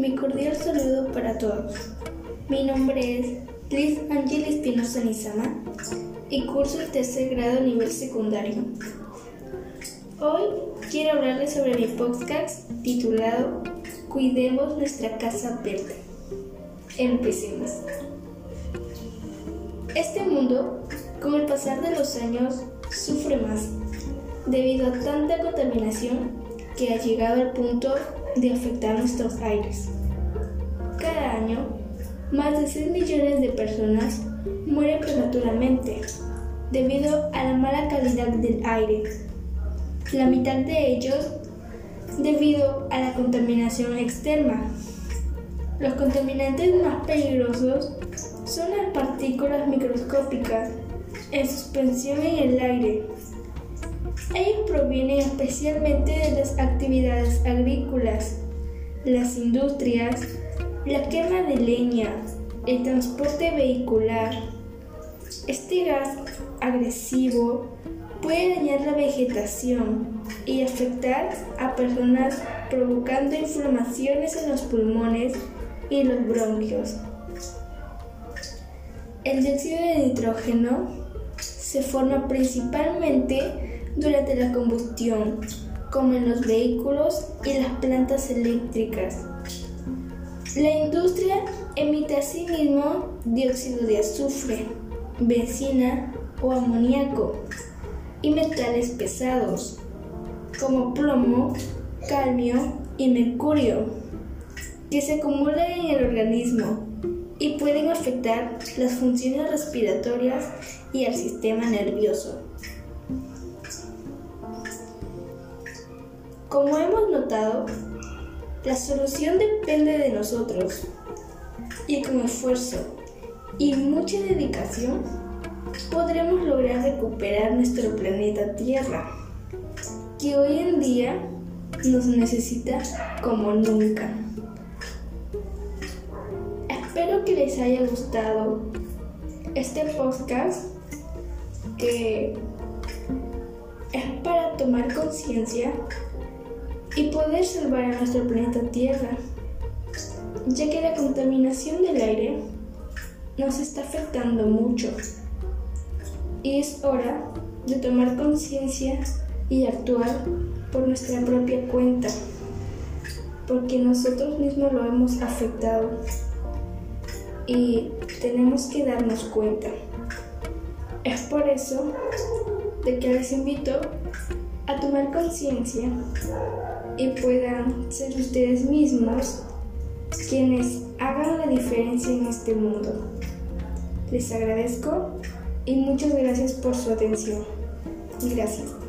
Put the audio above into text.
mi cordial saludo para todos. Mi nombre es Liz Ángel Espinosa Nizama y curso el tercer grado nivel secundario. Hoy quiero hablarles sobre mi podcast titulado Cuidemos nuestra casa verde. Empecemos. Este mundo, con el pasar de los años, sufre más debido a tanta contaminación que ha llegado al punto de afectar nuestros aires. Cada año, más de 6 millones de personas mueren prematuramente debido a la mala calidad del aire. La mitad de ellos debido a la contaminación externa. Los contaminantes más peligrosos son las partículas microscópicas en suspensión en el aire. Ellos provienen especialmente de las actividades agrícolas, las industrias, la quema de leña, el transporte vehicular. Este gas agresivo puede dañar la vegetación y afectar a personas provocando inflamaciones en los pulmones y los bronquios. El dióxido de nitrógeno se forma principalmente durante la combustión, como en los vehículos y las plantas eléctricas. La industria emite asimismo dióxido de azufre, benzina o amoníaco y metales pesados, como plomo, calmio y mercurio, que se acumulan en el organismo y pueden afectar las funciones respiratorias y el sistema nervioso. Como hemos notado, la solución depende de nosotros y con esfuerzo y mucha dedicación podremos lograr recuperar nuestro planeta Tierra, que hoy en día nos necesita como nunca. Espero que les haya gustado este podcast que es para tomar conciencia y poder salvar a nuestro planeta Tierra, ya que la contaminación del aire nos está afectando mucho y es hora de tomar conciencia y actuar por nuestra propia cuenta, porque nosotros mismos lo hemos afectado y tenemos que darnos cuenta. Es por eso de que les invito a tomar conciencia y puedan ser ustedes mismos quienes hagan la diferencia en este mundo. Les agradezco y muchas gracias por su atención. Gracias.